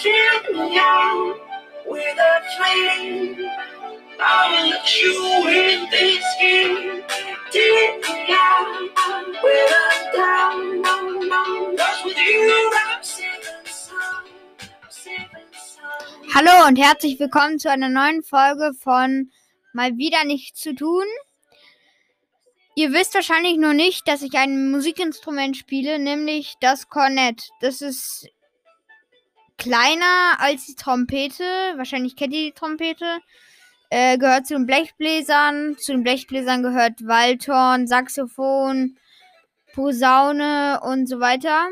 Out with a flame. I'll let you in this game. Out with a down. Cause with you I'm. Hallo und herzlich willkommen zu einer neuen Folge von Mal wieder nichts zu tun. Ihr wisst wahrscheinlich nur nicht, dass ich ein Musikinstrument spiele, nämlich das Kornett. Das ist kleiner als die Trompete. Wahrscheinlich kennt ihr die Trompete. Äh, gehört zu den Blechbläsern. Zu den Blechbläsern gehört Waldhorn, Saxophon, Posaune und so weiter.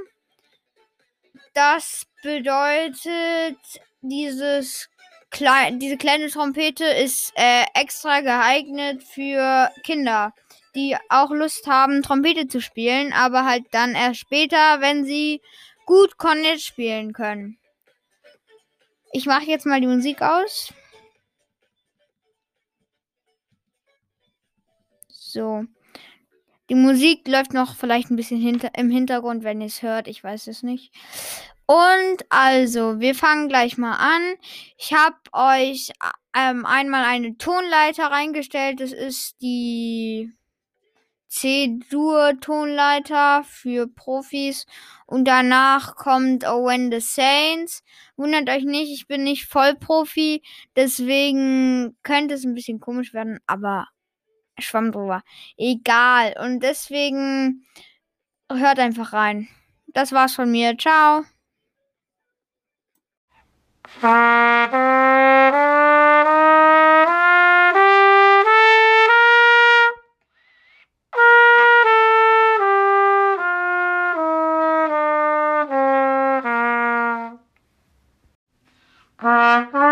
Das bedeutet, dieses klei diese kleine Trompete ist äh, extra geeignet für Kinder, die auch Lust haben, Trompete zu spielen, aber halt dann erst später, wenn sie gut Kornett spielen können. Ich mache jetzt mal die Musik aus. So. Die Musik läuft noch vielleicht ein bisschen hinter im Hintergrund, wenn ihr es hört. Ich weiß es nicht. Und also, wir fangen gleich mal an. Ich habe euch ähm, einmal eine Tonleiter reingestellt. Das ist die C-Dur-Tonleiter für Profis. Und danach kommt When the Saints. Wundert euch nicht, ich bin nicht Vollprofi. Deswegen könnte es ein bisschen komisch werden, aber Schwamm drüber. Egal. Und deswegen hört einfach rein. Das war's von mir. Ciao. Ah.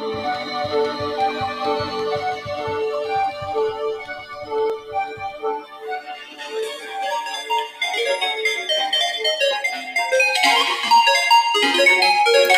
Música